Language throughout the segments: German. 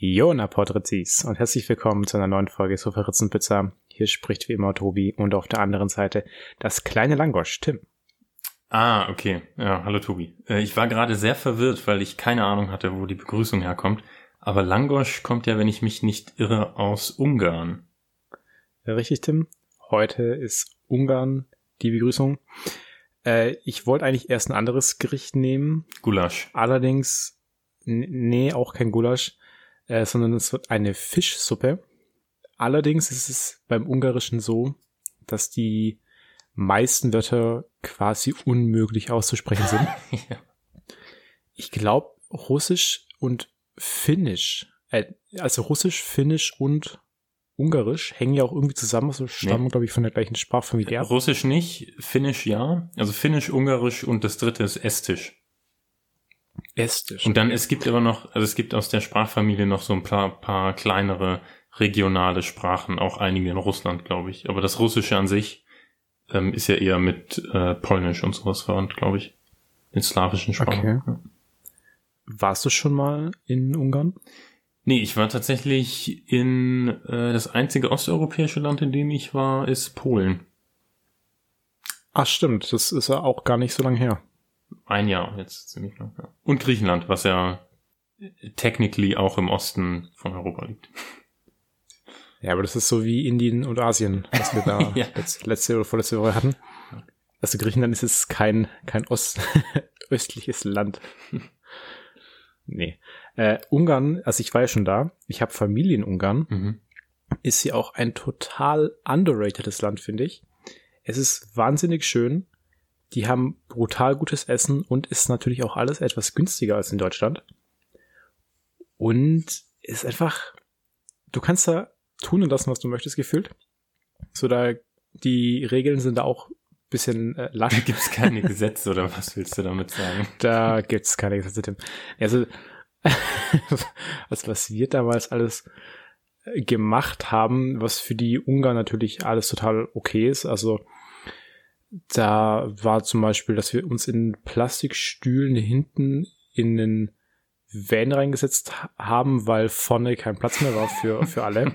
Jona Porträtis und herzlich willkommen zu einer neuen Folge Pizza. Hier spricht wie immer Tobi und auf der anderen Seite das kleine Langosch, Tim. Ah, okay. Ja, hallo Tobi. Äh, ich war gerade sehr verwirrt, weil ich keine Ahnung hatte, wo die Begrüßung herkommt. Aber Langosch kommt ja, wenn ich mich nicht irre, aus Ungarn. Richtig, Tim. Heute ist Ungarn die Begrüßung. Äh, ich wollte eigentlich erst ein anderes Gericht nehmen. Gulasch. Allerdings, nee, auch kein Gulasch äh, sondern es wird eine Fischsuppe. Allerdings ist es beim Ungarischen so, dass die meisten Wörter quasi unmöglich auszusprechen sind. ja. Ich glaube, Russisch und Finnisch, äh, also Russisch, Finnisch und Ungarisch hängen ja auch irgendwie zusammen, so stammen, nee. glaube ich, von der gleichen Sprachfamilie. Russisch nicht, Finnisch ja. Also Finnisch, Ungarisch und das dritte ist Estisch. Estisch. Und dann, es gibt aber noch, also es gibt aus der Sprachfamilie noch so ein paar, paar kleinere regionale Sprachen, auch einige in Russland, glaube ich. Aber das Russische an sich ähm, ist ja eher mit äh, Polnisch und sowas verwandt, glaube ich. In slawischen Sprachen. Okay. Warst du schon mal in Ungarn? Nee, ich war tatsächlich in äh, das einzige osteuropäische Land, in dem ich war, ist Polen. Ach stimmt, das ist ja auch gar nicht so lange her. Ein Jahr jetzt ziemlich lang. Ja. Und Griechenland, was ja technically auch im Osten von Europa liegt. Ja, aber das ist so wie Indien und Asien, was wir da ja. letzt, letzte oder vorletzte Woche hatten. Also Griechenland ist jetzt kein, kein Ost, östliches Land. nee. Äh, Ungarn, also ich war ja schon da, ich habe Familie in Ungarn, mhm. ist ja auch ein total underratedes Land, finde ich. Es ist wahnsinnig schön. Die haben brutal gutes Essen und ist natürlich auch alles etwas günstiger als in Deutschland. Und ist einfach, du kannst da tun und lassen, was du möchtest, gefühlt. So da, die Regeln sind da auch bisschen äh, lasch. Da gibt's keine Gesetze oder was willst du damit sagen? Da gibt's keine Gesetze, Tim. Also, was, was wir damals alles äh, gemacht haben, was für die Ungarn natürlich alles total okay ist. Also da war zum Beispiel, dass wir uns in Plastikstühlen hinten in den Van reingesetzt haben, weil vorne kein Platz mehr war für, für alle.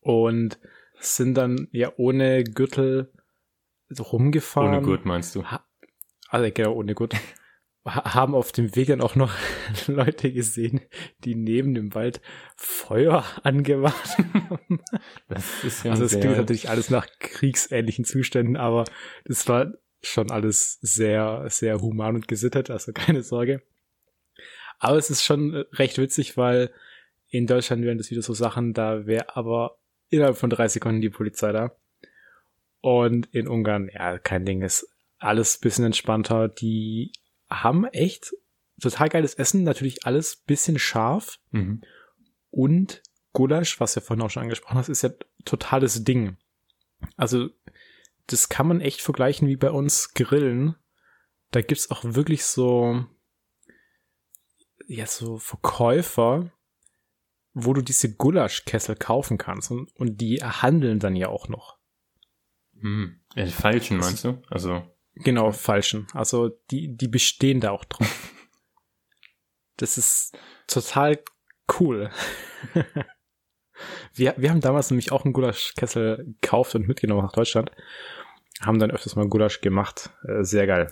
Und sind dann ja ohne Gürtel rumgefahren. Ohne Gurt meinst du? Ha also genau, ohne Gurt haben auf dem Weg dann auch noch Leute gesehen, die neben dem Wald Feuer angemacht haben. Das ist ja also es klingt natürlich alles nach kriegsähnlichen Zuständen, aber das war schon alles sehr, sehr human und gesittet, also keine Sorge. Aber es ist schon recht witzig, weil in Deutschland wären das wieder so Sachen, da wäre aber innerhalb von drei Sekunden die Polizei da. Und in Ungarn, ja, kein Ding, ist alles bisschen entspannter. Die haben echt total geiles Essen, natürlich alles bisschen scharf. Mhm. Und Gulasch, was du ja vorhin auch schon angesprochen hast, ist ja totales Ding. Also, das kann man echt vergleichen wie bei uns Grillen. Da gibt's auch wirklich so, ja, so Verkäufer, wo du diese Gulaschkessel kaufen kannst und, und die handeln dann ja auch noch. Hm. Ja, die falschen meinst du? Also Genau, falschen. Also die, die bestehen da auch drauf. das ist total cool. wir, wir haben damals nämlich auch einen Gulaschkessel gekauft und mitgenommen nach Deutschland. Haben dann öfters mal Gulasch gemacht. Äh, sehr geil.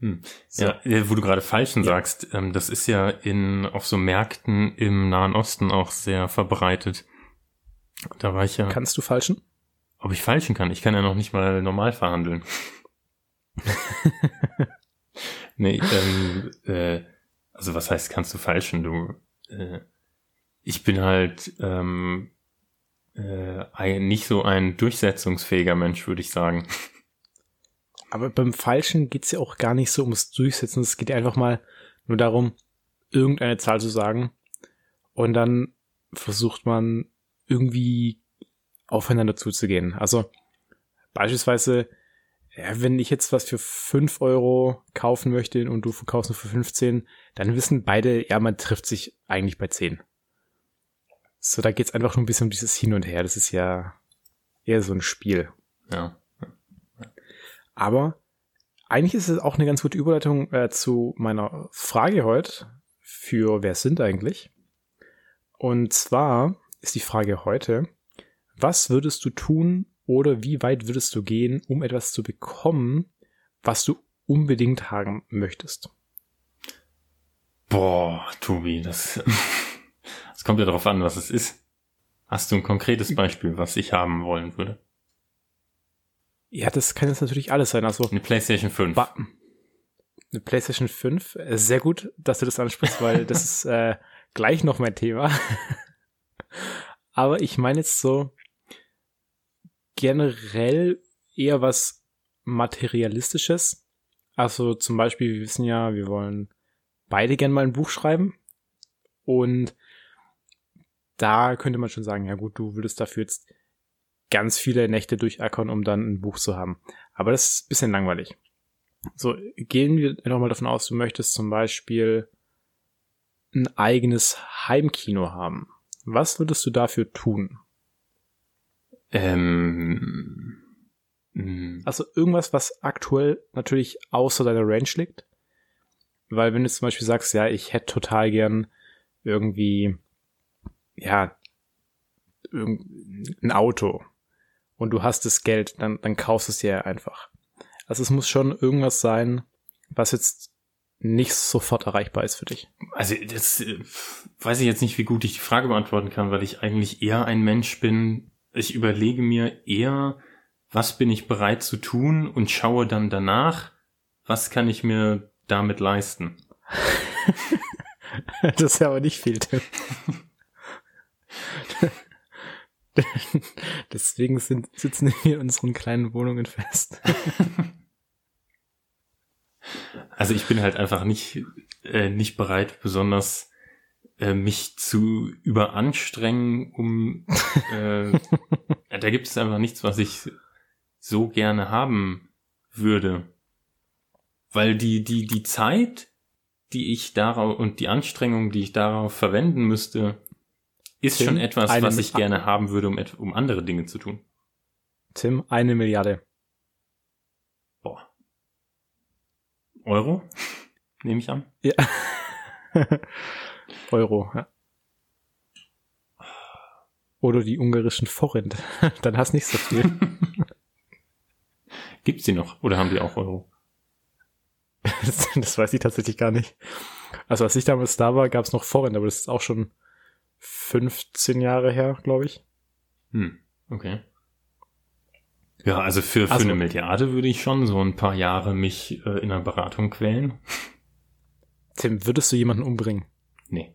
Hm. So. Ja, wo du gerade Falschen ja. sagst, ähm, das ist ja in auf so Märkten im Nahen Osten auch sehr verbreitet. Da war ich ja. Kannst du Falschen? Ob ich falschen kann? Ich kann ja noch nicht mal normal verhandeln. nee, ähm, äh, also was heißt, kannst du falschen? Du, äh, ich bin halt ähm, äh, nicht so ein durchsetzungsfähiger Mensch, würde ich sagen. Aber beim Falschen geht's ja auch gar nicht so ums Durchsetzen. Es geht einfach mal nur darum, irgendeine Zahl zu sagen. Und dann versucht man irgendwie aufeinander zuzugehen. Also beispielsweise, ja, wenn ich jetzt was für fünf Euro kaufen möchte und du verkaufst nur für 15, dann wissen beide, ja, man trifft sich eigentlich bei 10. So, da geht's einfach nur ein bisschen um dieses Hin und Her. Das ist ja eher so ein Spiel. Ja. Aber eigentlich ist es auch eine ganz gute Überleitung äh, zu meiner Frage heute für Wer sind eigentlich? Und zwar ist die Frage heute, was würdest du tun oder wie weit würdest du gehen, um etwas zu bekommen, was du unbedingt haben möchtest? Boah, Tobi, das, das kommt ja darauf an, was es ist. Hast du ein konkretes Beispiel, was ich haben wollen würde? Ja, das kann jetzt natürlich alles sein. Also eine PlayStation 5. Ba eine PlayStation 5. Äh, sehr gut, dass du das ansprichst, weil das ist äh, gleich noch mein Thema. Aber ich meine jetzt so generell eher was Materialistisches. Also zum Beispiel, wir wissen ja, wir wollen beide gern mal ein Buch schreiben. Und da könnte man schon sagen, ja gut, du würdest dafür jetzt ganz viele Nächte durchackern, um dann ein Buch zu haben. Aber das ist ein bisschen langweilig. So, gehen wir nochmal davon aus, du möchtest zum Beispiel ein eigenes Heimkino haben. Was würdest du dafür tun? Ähm, hm. also irgendwas, was aktuell natürlich außer deiner Range liegt. Weil wenn du zum Beispiel sagst, ja, ich hätte total gern irgendwie, ja, ein Auto und du hast das Geld, dann, dann kaufst du es dir einfach. Also es muss schon irgendwas sein, was jetzt nicht sofort erreichbar ist für dich. Also das äh, weiß ich jetzt nicht, wie gut ich die Frage beantworten kann, weil ich eigentlich eher ein Mensch bin. Ich überlege mir eher, was bin ich bereit zu tun und schaue dann danach, was kann ich mir damit leisten. das ist ja aber nicht viel. Deswegen sind, sitzen wir in unseren kleinen Wohnungen fest. Also ich bin halt einfach nicht, äh, nicht bereit, besonders äh, mich zu überanstrengen, um äh, da gibt es einfach nichts, was ich so gerne haben würde. Weil die, die, die Zeit, die ich darauf und die Anstrengung, die ich darauf verwenden müsste, ist Tim, schon etwas, was ich gerne haben würde, um, um andere Dinge zu tun. Tim, eine Milliarde. Boah. Euro? Nehme ich an. Ja. Euro, ja. Oder die ungarischen Forint. Dann hast nicht so viel. Gibt's die noch? Oder haben die auch Euro? Das, das, weiß ich tatsächlich gar nicht. Also als ich damals da war, gab's noch Forint, aber das ist auch schon 15 Jahre her, glaube ich. Hm, okay. Ja, also für, für also, eine Milliarde würde ich schon so ein paar Jahre mich äh, in einer Beratung quälen. Tim, würdest du jemanden umbringen? Nee.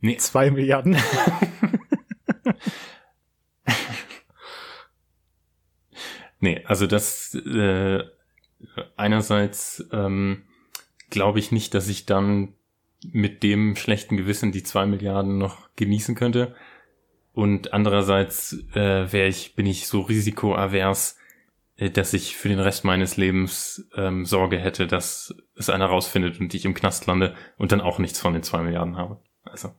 Nee. Zwei Milliarden. nee, also das äh, einerseits ähm, glaube ich nicht, dass ich dann mit dem schlechten Gewissen die zwei Milliarden noch genießen könnte. Und andererseits äh, wäre ich, bin ich so risikoavers, dass ich für den Rest meines Lebens ähm, Sorge hätte, dass es einer rausfindet und ich im Knast lande und dann auch nichts von den zwei Milliarden habe. Also.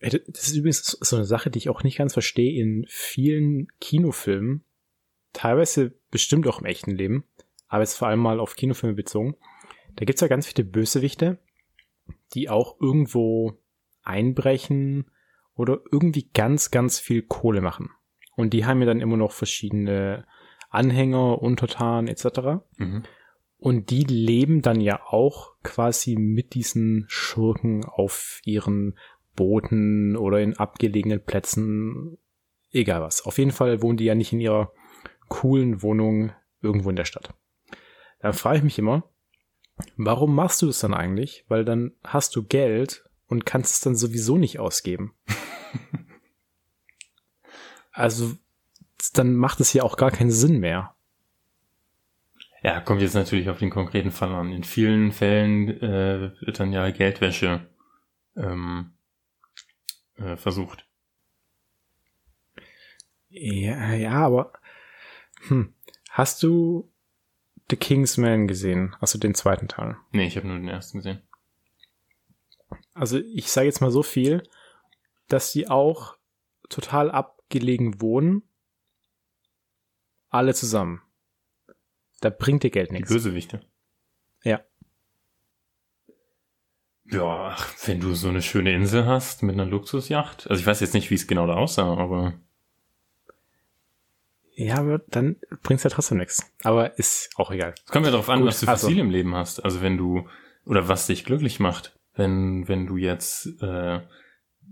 Das ist übrigens so eine Sache, die ich auch nicht ganz verstehe in vielen Kinofilmen, teilweise bestimmt auch im echten Leben, aber jetzt vor allem mal auf Kinofilme bezogen. Da gibt's ja ganz viele Bösewichte, die auch irgendwo einbrechen oder irgendwie ganz, ganz viel Kohle machen. Und die haben ja dann immer noch verschiedene Anhänger, Untertanen etc. Mhm. Und die leben dann ja auch quasi mit diesen Schurken auf ihren Booten oder in abgelegenen Plätzen, egal was. Auf jeden Fall wohnen die ja nicht in ihrer coolen Wohnung irgendwo in der Stadt. Da frage ich mich immer, Warum machst du es dann eigentlich? Weil dann hast du Geld und kannst es dann sowieso nicht ausgeben. also dann macht es ja auch gar keinen Sinn mehr. Ja, kommt jetzt natürlich auf den konkreten Fall an. In vielen Fällen äh, wird dann ja Geldwäsche ähm, äh, versucht. Ja, ja, aber hm, hast du The Kingsman gesehen, also den zweiten Teil? Nee, ich habe nur den ersten gesehen. Also ich sage jetzt mal so viel, dass sie auch total abgelegen wohnen. Alle zusammen. Da bringt dir Geld nichts. Die Bösewichte. Ja. Ja, wenn du so eine schöne Insel hast mit einer Luxusjacht. Also ich weiß jetzt nicht, wie es genau da aussah, aber. Ja, aber dann bringt's ja trotzdem nichts. Aber ist auch egal. Es kommt ja darauf an, Gut, was du für also. Ziele im Leben hast. Also wenn du, oder was dich glücklich macht. Wenn, wenn du jetzt äh,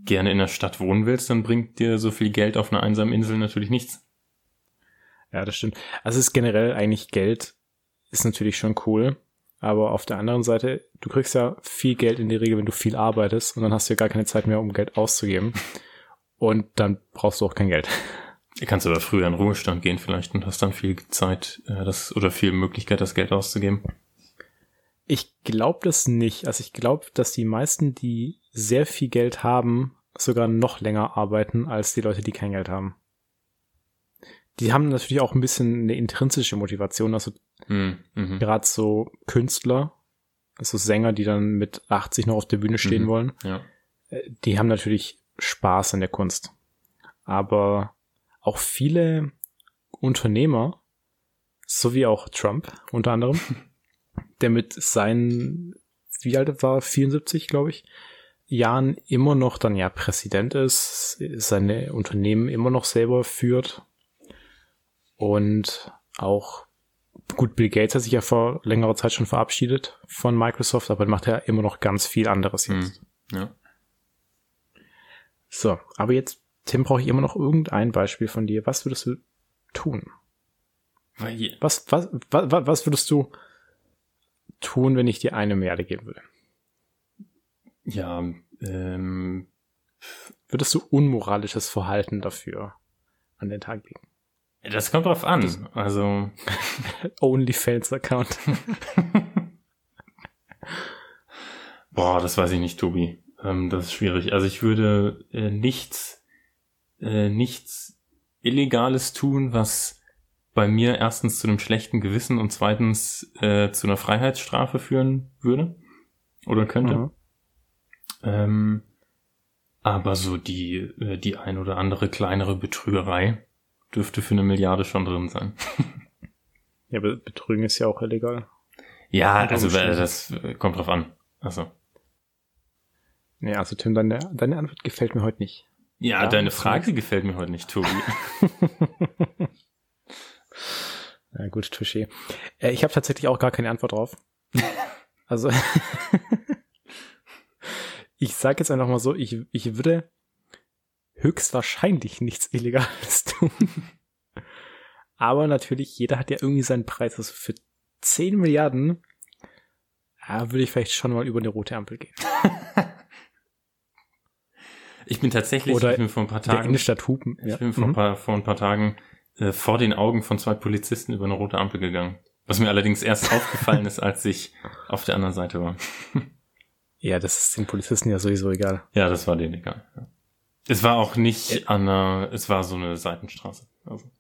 gerne in der Stadt wohnen willst, dann bringt dir so viel Geld auf einer einsamen Insel natürlich nichts. Ja, das stimmt. Also es ist generell eigentlich Geld ist natürlich schon cool. Aber auf der anderen Seite, du kriegst ja viel Geld in die Regel, wenn du viel arbeitest und dann hast du ja gar keine Zeit mehr, um Geld auszugeben. Und dann brauchst du auch kein Geld. Du kannst aber früher in Ruhestand gehen vielleicht und hast dann viel Zeit äh, das, oder viel Möglichkeit, das Geld auszugeben. Ich glaube das nicht. Also ich glaube, dass die meisten, die sehr viel Geld haben, sogar noch länger arbeiten als die Leute, die kein Geld haben die haben natürlich auch ein bisschen eine intrinsische Motivation. Also mhm. gerade so Künstler, also Sänger, die dann mit 80 noch auf der Bühne stehen mhm. wollen, ja. Äh, die haben natürlich Spaß an der Kunst. Aber auch viele Unternehmer, so wie auch Trump unter anderem, der mit seinen, wie alt war, 74, glaube ich, Jahren immer noch dann ja Präsident ist, seine Unternehmen immer noch selber führt und auch, gut, Bill Gates hat sich ja vor längerer Zeit schon verabschiedet von Microsoft, aber macht ja immer noch ganz viel anderes hm, jetzt. Ja. So, aber jetzt, Tim, brauche ich immer noch irgendein Beispiel von dir. Was würdest du tun? Was, was, was, was würdest du tun, wenn ich dir eine Milliarde geben würde? Ja, ähm. Würdest du unmoralisches Verhalten dafür an den Tag legen? Das kommt drauf an. Also. OnlyFans-Account. Boah, das weiß ich nicht, Tobi. Ähm, das ist schwierig. Also ich würde äh, nichts, äh, nichts Illegales tun, was bei mir erstens zu einem schlechten Gewissen und zweitens äh, zu einer Freiheitsstrafe führen würde oder könnte. Mhm. Ähm, aber so die, äh, die ein oder andere kleinere Betrügerei, dürfte für eine Milliarde schon drin sein. ja, aber Betrügen ist ja auch illegal. Ja, also das kommt drauf an. Also. Nee, also Tim, deine, deine Antwort gefällt mir heute nicht. Ja, ja deine Frage gefällt mir heute nicht, Tobi. Na gut, Touché. Äh, ich habe tatsächlich auch gar keine Antwort drauf. Also, ich sage jetzt einfach mal so, ich, ich würde höchstwahrscheinlich nichts Illegales tun. Aber natürlich, jeder hat ja irgendwie seinen Preis. Also für 10 Milliarden ja, würde ich vielleicht schon mal über eine rote Ampel gehen. ich bin tatsächlich Oder ich bin vor ein paar Tagen. In der Stadt Hupen. Ich ja. bin vor, mhm. ein paar, vor ein paar Tagen äh, vor den Augen von zwei Polizisten über eine rote Ampel gegangen. Was mir allerdings erst aufgefallen ist, als ich auf der anderen Seite war. ja, das ist den Polizisten ja sowieso egal. Ja, das war denen egal. Ja. Es war auch nicht an einer, es war so eine Seitenstraße. Also.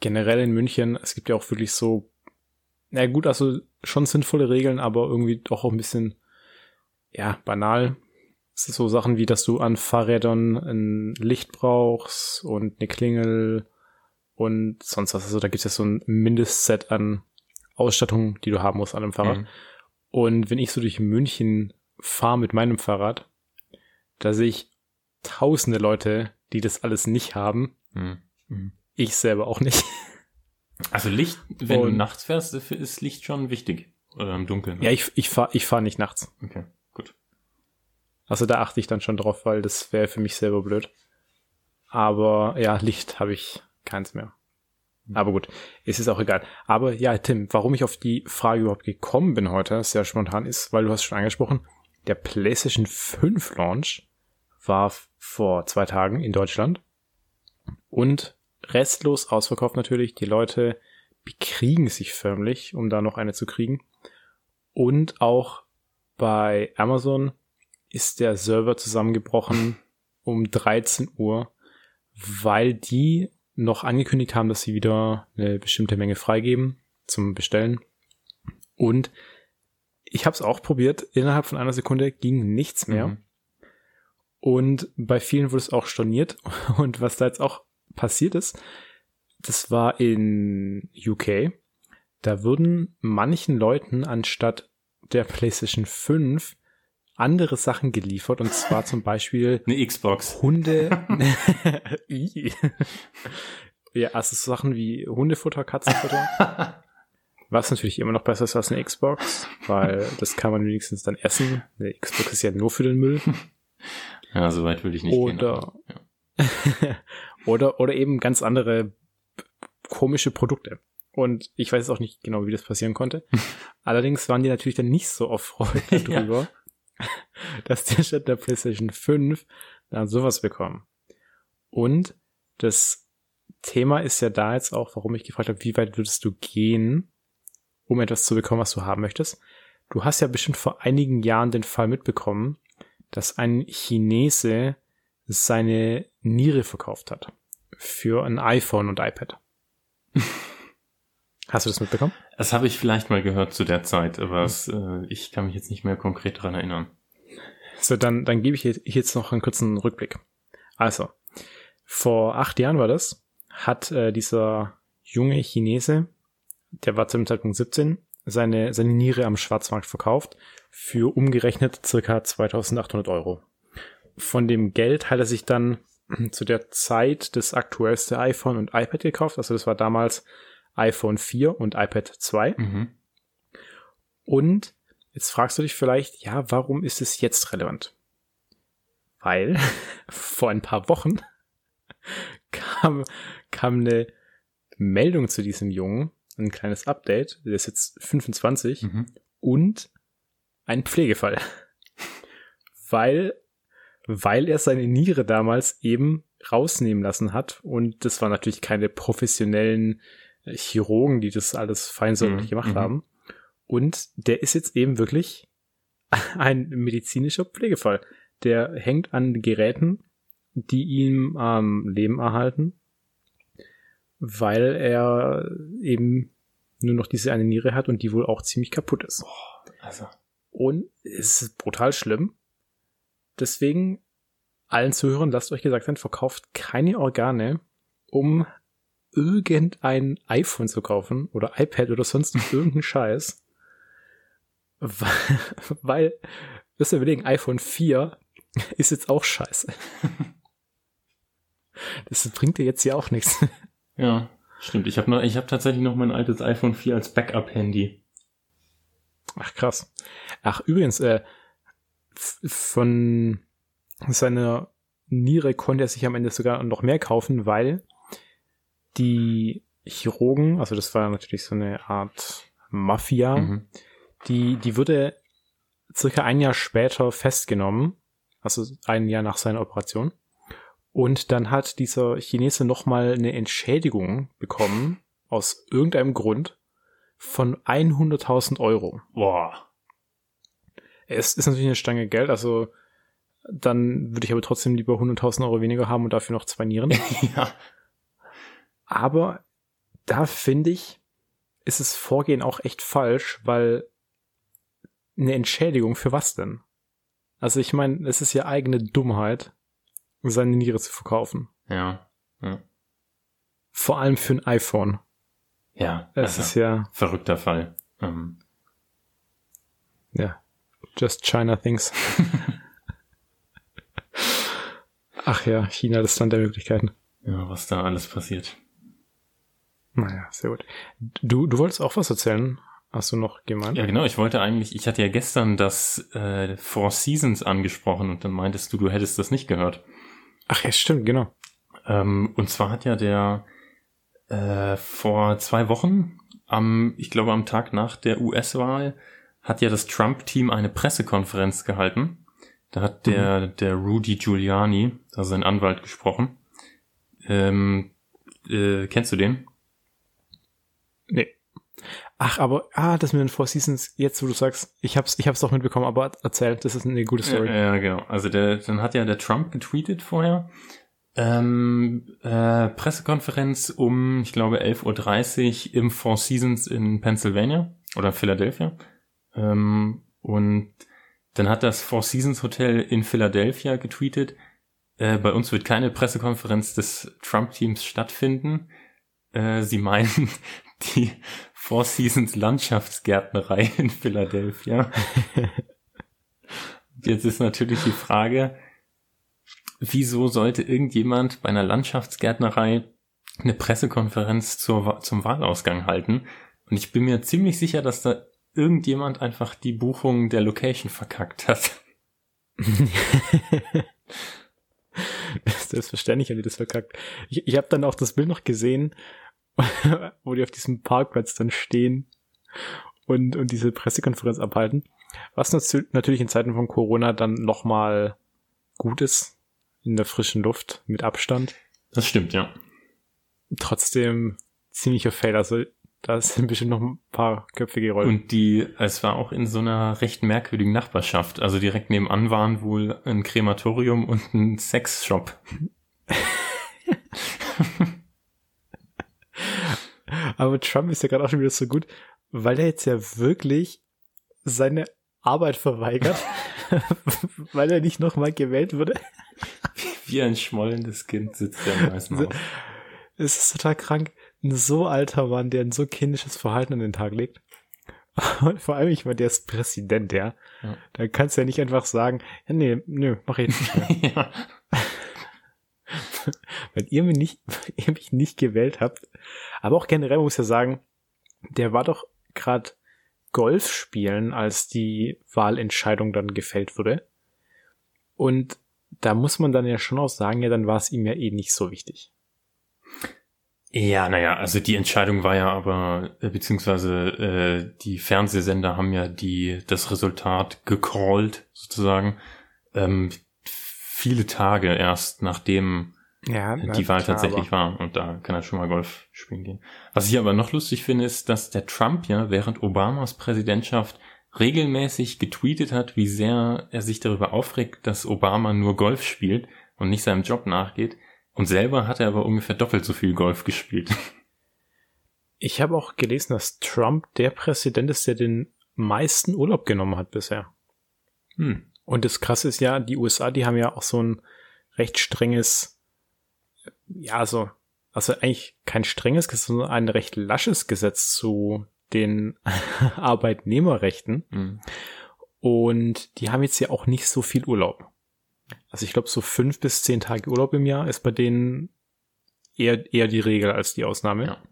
Generell in München, es gibt ja auch wirklich so, na gut, also schon sinnvolle Regeln, aber irgendwie doch auch ein bisschen, ja, banal. Es ist so Sachen wie, dass du an Fahrrädern ein Licht brauchst und eine Klingel und sonst was. Also da gibt es ja so ein Mindestset an Ausstattung, die du haben musst an einem Fahrrad. Mhm. Und wenn ich so durch München fahre mit meinem Fahrrad, da sehe ich tausende Leute, die das alles nicht haben. Mhm. Ich selber auch nicht. Also Licht, wenn Und, du nachts fährst, ist Licht schon wichtig. Oder im Dunkeln. Ja, ich, ich fahre ich fahr nicht nachts. Okay, gut. Also da achte ich dann schon drauf, weil das wäre für mich selber blöd. Aber ja, Licht habe ich keins mehr. Mhm. Aber gut, es ist auch egal. Aber ja, Tim, warum ich auf die Frage überhaupt gekommen bin heute, sehr spontan ist, weil du hast schon angesprochen, der PlayStation 5 Launch war vor zwei Tagen in Deutschland und restlos ausverkauft natürlich. Die Leute bekriegen sich förmlich, um da noch eine zu kriegen. Und auch bei Amazon ist der Server zusammengebrochen um 13 Uhr, weil die noch angekündigt haben, dass sie wieder eine bestimmte Menge freigeben zum Bestellen. Und ich habe es auch probiert. Innerhalb von einer Sekunde ging nichts mehr. Mhm. Und bei vielen wurde es auch storniert. Und was da jetzt auch passiert ist, das war in UK. Da wurden manchen Leuten anstatt der PlayStation 5 andere Sachen geliefert und zwar zum Beispiel eine Xbox. Hunde. ja, also Sachen wie Hundefutter, Katzenfutter. Was natürlich immer noch besser ist als eine Xbox, weil das kann man wenigstens dann essen. Eine Xbox ist ja nur für den Müll. Ja, so weit will ich nicht oder, gehen. Ja. oder, oder eben ganz andere komische Produkte. Und ich weiß auch nicht genau, wie das passieren konnte. Allerdings waren die natürlich dann nicht so erfreut darüber, ja. dass die statt der PlayStation 5 dann sowas bekommen. Und das Thema ist ja da jetzt auch, warum ich gefragt habe, wie weit würdest du gehen, um etwas zu bekommen, was du haben möchtest. Du hast ja bestimmt vor einigen Jahren den Fall mitbekommen, dass ein Chinese seine Niere verkauft hat. Für ein iPhone und iPad. Hast du das mitbekommen? Das habe ich vielleicht mal gehört zu der Zeit, aber es, äh, ich kann mich jetzt nicht mehr konkret daran erinnern. So, dann, dann gebe ich jetzt noch einen kurzen Rückblick. Also, vor acht Jahren war das, hat äh, dieser junge Chinese, der war zu dem Zeitpunkt 17, seine, seine Niere am Schwarzmarkt verkauft für umgerechnet circa 2800 Euro. Von dem Geld hat er sich dann zu der Zeit das aktuellste iPhone und iPad gekauft. Also das war damals iPhone 4 und iPad 2. Mhm. Und jetzt fragst du dich vielleicht, ja, warum ist es jetzt relevant? Weil vor ein paar Wochen kam, kam eine Meldung zu diesem Jungen, ein kleines Update, der ist jetzt 25 mhm. und ein Pflegefall. weil, weil er seine Niere damals eben rausnehmen lassen hat und das waren natürlich keine professionellen Chirurgen, die das alles feinsäuberlich mhm. gemacht mhm. haben. Und der ist jetzt eben wirklich ein medizinischer Pflegefall. Der hängt an Geräten, die ihm am ähm, Leben erhalten, weil er eben nur noch diese eine Niere hat und die wohl auch ziemlich kaputt ist. Also. Und es ist brutal schlimm. Deswegen allen Zuhörern lasst euch gesagt sein, verkauft keine Organe, um irgendein iPhone zu kaufen oder iPad oder sonst irgendeinen Scheiß. Weil, weil, wirst du überlegen, iPhone 4 ist jetzt auch scheiße. Das bringt dir jetzt ja auch nichts. Ja, stimmt. Ich habe noch, ich habe tatsächlich noch mein altes iPhone 4 als Backup-Handy. Ach krass. Ach übrigens, äh, von seiner Niere konnte er sich am Ende sogar noch mehr kaufen, weil die Chirurgen, also das war natürlich so eine Art Mafia, mhm. die, die wurde circa ein Jahr später festgenommen, also ein Jahr nach seiner Operation. Und dann hat dieser Chinese nochmal eine Entschädigung bekommen, aus irgendeinem Grund, von 100.000 Euro. Boah. Es ist natürlich eine Stange Geld, also dann würde ich aber trotzdem lieber 100.000 Euro weniger haben und dafür noch zwei Nieren. ja. Aber da finde ich, ist das Vorgehen auch echt falsch, weil eine Entschädigung für was denn? Also ich meine, es ist ja eigene Dummheit, seine Niere zu verkaufen. Ja. ja. Vor allem für ein iPhone. Ja. Es also ist ja. Verrückter Fall. Ähm. Ja. Just China things. Ach ja, China, das Land der Möglichkeiten. Ja, was da alles passiert. Naja, sehr gut. Du, du wolltest auch was erzählen, hast du noch gemeint? Ja, genau. Ich wollte eigentlich, ich hatte ja gestern das äh, Four Seasons angesprochen und dann meintest du, du hättest das nicht gehört. Ach ja, stimmt, genau. Ähm, und zwar hat ja der äh, vor zwei Wochen, am, ich glaube am Tag nach der US-Wahl, hat ja das Trump-Team eine Pressekonferenz gehalten. Da hat der, mhm. der Rudy Giuliani, also sein Anwalt, gesprochen. Ähm, äh, kennst du den? Nee. Ach, aber, ah, das mit den Four Seasons, jetzt wo du sagst, ich hab's, ich hab's doch mitbekommen, aber erzählt, das ist eine gute Story. Ja, ja genau. Also der, dann hat ja der Trump getweetet vorher, ähm, äh, Pressekonferenz um, ich glaube, 11.30 Uhr im Four Seasons in Pennsylvania oder Philadelphia. Ähm, und dann hat das Four Seasons Hotel in Philadelphia getweetet, äh, bei uns wird keine Pressekonferenz des Trump-Teams stattfinden. Äh, sie meinen, die Four Seasons Landschaftsgärtnerei in Philadelphia. Jetzt ist natürlich die Frage, wieso sollte irgendjemand bei einer Landschaftsgärtnerei eine Pressekonferenz zur, zum Wahlausgang halten? Und ich bin mir ziemlich sicher, dass da irgendjemand einfach die Buchung der Location verkackt hat. Selbstverständlich haben die das verkackt. Ich, ich habe dann auch das Bild noch gesehen, wo die auf diesem Parkplatz dann stehen und, und diese Pressekonferenz abhalten. Was natürlich in Zeiten von Corona dann nochmal gut ist, in der frischen Luft, mit Abstand. Das stimmt, ja. Trotzdem ziemlicher Fail. Also da sind bestimmt noch ein paar Köpfe gerollt. Und die, es war auch in so einer recht merkwürdigen Nachbarschaft. Also direkt nebenan waren wohl ein Krematorium und ein Sexshop. Aber Trump ist ja gerade auch schon wieder so gut, weil er jetzt ja wirklich seine Arbeit verweigert, weil er nicht nochmal gewählt wurde. Wie ein schmollendes Kind sitzt er im Weißen Haus. Es ist total krank ein so alter Mann, der ein so kindisches Verhalten an den Tag legt. Und vor allem, ich meine, der ist Präsident, ja. ja. Da kannst du ja nicht einfach sagen, ja, nee, nö, mach ich nicht mehr. ja. Weil ihr mich nicht, ihr mich nicht gewählt habt. Aber auch generell muss ich ja sagen, der war doch gerade Golf spielen, als die Wahlentscheidung dann gefällt wurde. Und da muss man dann ja schon auch sagen, ja, dann war es ihm ja eh nicht so wichtig. Ja, naja, also die Entscheidung war ja aber, äh, beziehungsweise äh, die Fernsehsender haben ja die das Resultat gecallt, sozusagen, ähm, viele Tage erst nachdem ja, die Wahl klar, tatsächlich war. Und da kann er schon mal Golf spielen gehen. Was ich aber noch lustig finde, ist, dass der Trump ja während Obamas Präsidentschaft regelmäßig getweetet hat, wie sehr er sich darüber aufregt, dass Obama nur Golf spielt und nicht seinem Job nachgeht. Und selber hat er aber ungefähr doppelt so viel Golf gespielt. Ich habe auch gelesen, dass Trump der Präsident ist, der den meisten Urlaub genommen hat bisher. Hm. Und das Krasse ist ja, die USA, die haben ja auch so ein recht strenges, ja, so, also eigentlich kein strenges Gesetz, sondern ein recht lasches Gesetz zu den Arbeitnehmerrechten. Hm. Und die haben jetzt ja auch nicht so viel Urlaub. Also ich glaube, so fünf bis zehn Tage Urlaub im Jahr ist bei denen eher, eher die Regel als die Ausnahme. Ja.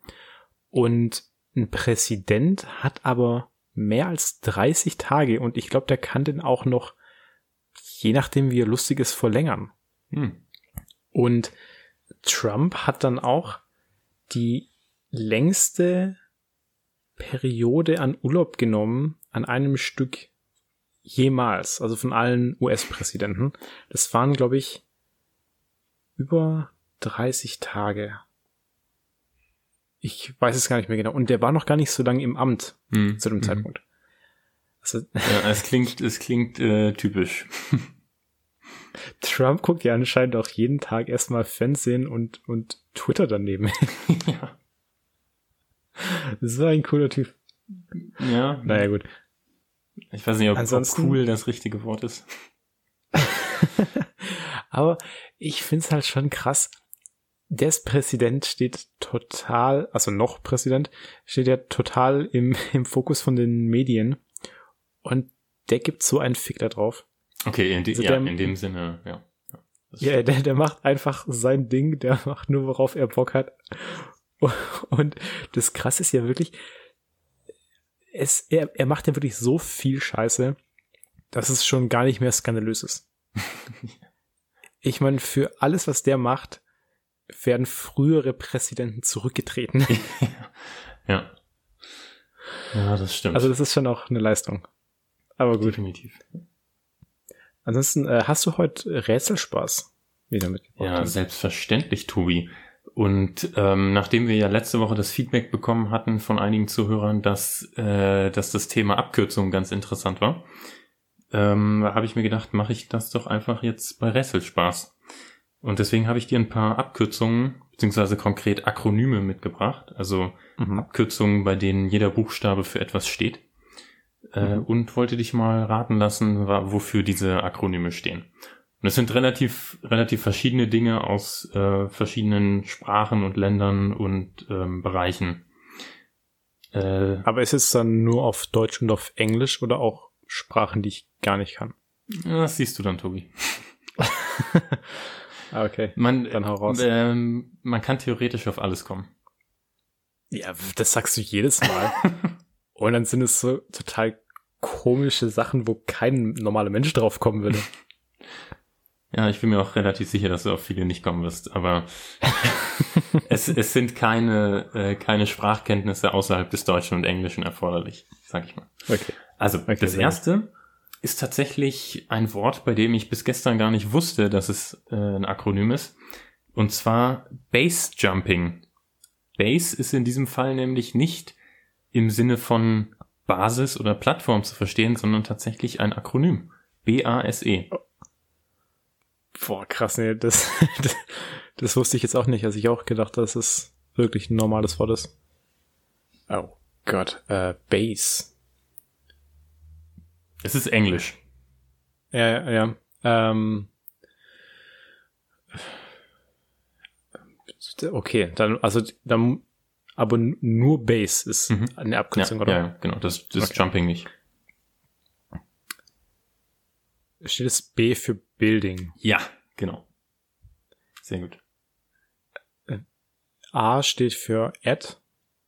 Und ein Präsident hat aber mehr als 30 Tage und ich glaube, der kann den auch noch, je nachdem wie er lustig ist, verlängern. Hm. Und Trump hat dann auch die längste Periode an Urlaub genommen an einem Stück jemals, also von allen US-Präsidenten. Das waren, glaube ich, über 30 Tage. Ich weiß es gar nicht mehr genau. Und der war noch gar nicht so lange im Amt hm. zu dem mhm. Zeitpunkt. Also, ja, es klingt, es klingt äh, typisch. Trump guckt ja anscheinend auch jeden Tag erstmal Fernsehen und, und Twitter daneben. ja. So ein cooler Typ. Ja. Naja, gut. Ich weiß nicht, ob, Ansonsten, ob cool das richtige Wort ist. Aber ich find's halt schon krass. Der Präsident steht total, also noch Präsident, steht ja total im, im Fokus von den Medien. Und der gibt so einen Fick da drauf. Okay, in, die, also ja, der, in dem Sinne, ja. Ja, der, der macht einfach sein Ding, der macht nur, worauf er Bock hat. Und das Krasse ist ja wirklich, es, er, er macht ja wirklich so viel Scheiße, dass es schon gar nicht mehr skandalös ist. ich meine, für alles, was der macht, werden frühere Präsidenten zurückgetreten. ja. Ja, das stimmt. Also das ist schon auch eine Leistung. Aber gut. Definitiv. Ansonsten, äh, hast du heute Rätselspaß wieder mitgebracht? Ja, selbstverständlich, Tobi. Und ähm, nachdem wir ja letzte Woche das Feedback bekommen hatten von einigen Zuhörern, dass, äh, dass das Thema Abkürzung ganz interessant war, ähm, habe ich mir gedacht, mache ich das doch einfach jetzt bei Rätselspaß. Und deswegen habe ich dir ein paar Abkürzungen, beziehungsweise konkret Akronyme mitgebracht, also mhm. Abkürzungen, bei denen jeder Buchstabe für etwas steht. Äh, mhm. Und wollte dich mal raten lassen, wofür diese Akronyme stehen. Und es sind relativ, relativ verschiedene Dinge aus äh, verschiedenen Sprachen und Ländern und ähm, Bereichen. Äh, Aber ist es dann nur auf Deutsch und auf Englisch oder auch Sprachen, die ich gar nicht kann? Das siehst du dann, Tobi. Ah, okay, man, dann hau raus. Ähm, man kann theoretisch auf alles kommen. Ja, das sagst du jedes Mal. Und dann sind es so total komische Sachen, wo kein normaler Mensch drauf kommen würde. Ja, ich bin mir auch relativ sicher, dass du auf viele nicht kommen wirst, aber es, es sind keine, äh, keine Sprachkenntnisse außerhalb des Deutschen und Englischen erforderlich, sag ich mal. Okay. Also, okay, das erste ist tatsächlich ein Wort, bei dem ich bis gestern gar nicht wusste, dass es äh, ein Akronym ist. Und zwar Base Jumping. Base ist in diesem Fall nämlich nicht im Sinne von Basis oder Plattform zu verstehen, sondern tatsächlich ein Akronym. B-A-S-E. Boah, krass, nee, das, das, das wusste ich jetzt auch nicht. Also ich auch gedacht, dass es wirklich ein normales Wort ist. Oh Gott, äh, Base. Es ist Englisch. Ja, ja, ja. Ähm, okay, dann, also, dann, aber nur Base ist mhm. eine Abkürzung, ja, oder? Ja, genau, das, das okay. ist Jumping nicht. Steht es B für Building? Ja, genau. Sehr gut. Äh, A steht für Add.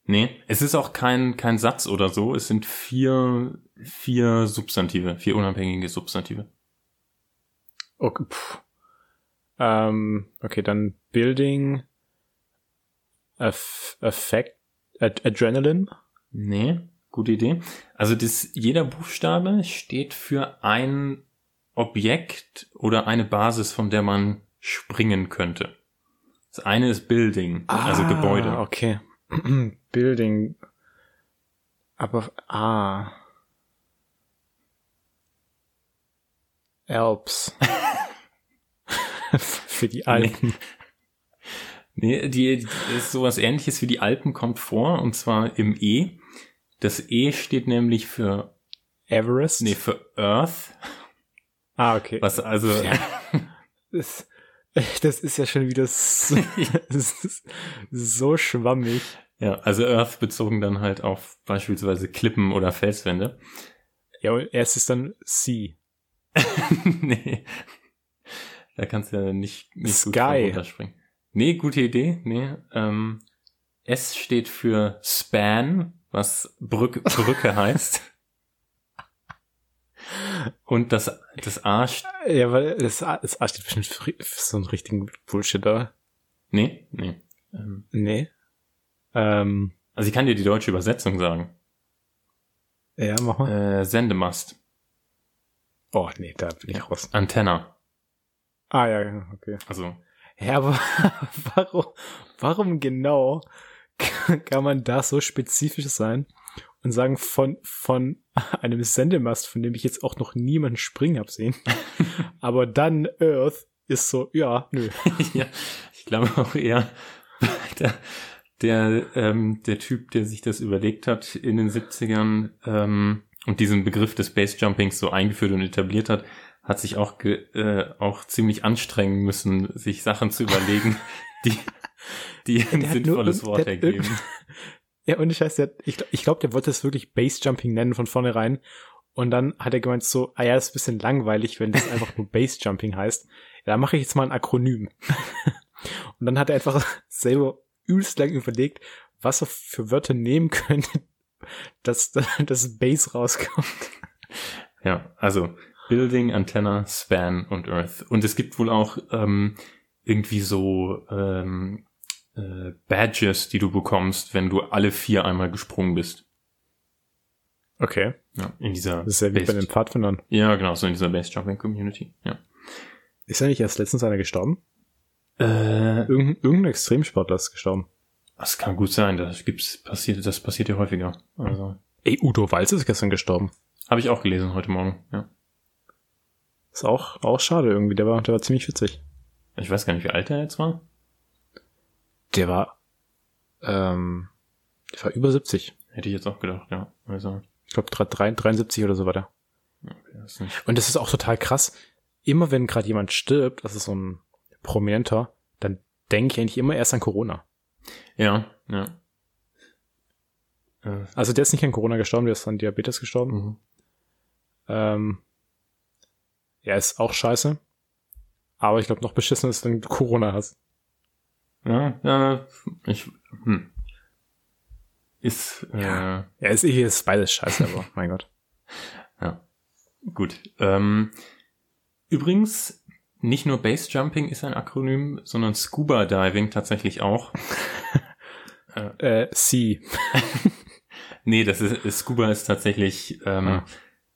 Nee, es ist auch kein, kein Satz oder so. Es sind vier, vier Substantive, vier unabhängige Substantive. Okay, pff. Ähm, okay dann Building, Effect, Ad Adrenaline. Nee, gute Idee. Also das, jeder Buchstabe steht für ein Objekt oder eine Basis, von der man springen könnte. Das eine ist Building, also ah, also Gebäude. Okay. Building. Aber, ah. Alps. Für die Alpen. Nee, die, die ist sowas ähnliches wie die Alpen kommt vor, und zwar im E. Das E steht nämlich für Everest? Nee, für Earth. Ah, okay. Was also. Ja. Das, das ist ja schon wieder so, so schwammig. Ja, also Earth bezogen dann halt auf beispielsweise Klippen oder Felswände. Ja, erst ist dann Sea. nee. Da kannst du ja nicht, nicht Sky. gut runterspringen. Nee, gute Idee. Nee. Ähm, S steht für Span, was Brücke, Brücke heißt. Und das, das A Ja, weil das A, das A steht bestimmt für, so einen richtigen Bullshit, oder? Nee, nee. Ähm, nee. Ähm, also ich kann dir die deutsche Übersetzung sagen. Ja, mach mal. Äh, Sendemast. Oh, nee, da bin ich raus. Antenna. Ah, ja, okay. Also. Ja, aber warum, warum genau kann man da so spezifisch sein und sagen von, von einem Sendemast, von dem ich jetzt auch noch niemanden springen habe sehen, aber dann Earth ist so, ja, nö. ja, ich glaube auch eher, der, der, ähm, der Typ, der sich das überlegt hat in den 70ern ähm, und diesen Begriff des Base Jumpings so eingeführt und etabliert hat, hat sich auch, äh, auch ziemlich anstrengen müssen, sich Sachen zu überlegen, die, die ein sinnvolles Wort ergeben. Ja, und ich weiß, der, ich, ich glaube, der wollte es wirklich Base Jumping nennen von vornherein. Und dann hat er gemeint so, ah ja, das ist ein bisschen langweilig, wenn das einfach nur Base Jumping heißt. Ja, da mache ich jetzt mal ein Akronym. und dann hat er einfach selber übelst lang überlegt, was er für Wörter nehmen könnte, dass das Base rauskommt. Ja, also Building, Antenna, Span und Earth. Und es gibt wohl auch ähm, irgendwie so ähm, äh, Badges, die du bekommst, wenn du alle vier einmal gesprungen bist. Okay. Ja, in dieser. Das ist ja wie bei den Pfadfindern. Ja, genau, so in dieser Base Jumping Community. Ja. Ist ja nicht erst letztens einer gestorben? Äh, Irgend, irgendein Extremsportler ist gestorben. Das kann gut sein, das gibt's passiert, das passiert ja häufiger. Also. Ey, Udo Walz ist gestern gestorben. Habe ich auch gelesen heute Morgen, ja. Ist auch, auch schade irgendwie, der war, der war ziemlich witzig. Ich weiß gar nicht, wie alt er jetzt war. Der war, ähm, der war über 70. Hätte ich jetzt auch gedacht, ja. Also. Ich glaube 73 oder so war der. Okay, das. Und das ist auch total krass. Immer wenn gerade jemand stirbt, das ist so ein Prominenter, dann denke ich eigentlich immer erst an Corona. Ja, ja. Äh. Also der ist nicht an Corona gestorben, der ist an Diabetes gestorben. Mhm. Ähm, Ja, ist auch scheiße. Aber ich glaube, noch beschissen ist, wenn du Corona hast. Ja, ja, ich, hm. Ist, äh, ja, ja ist, ist beides scheiße, aber mein Gott. Ja. Gut. Ähm, übrigens, nicht nur Base Jumping ist ein Akronym, sondern Scuba Diving tatsächlich auch. äh, C. nee, das ist, Scuba ist tatsächlich, ähm, ah.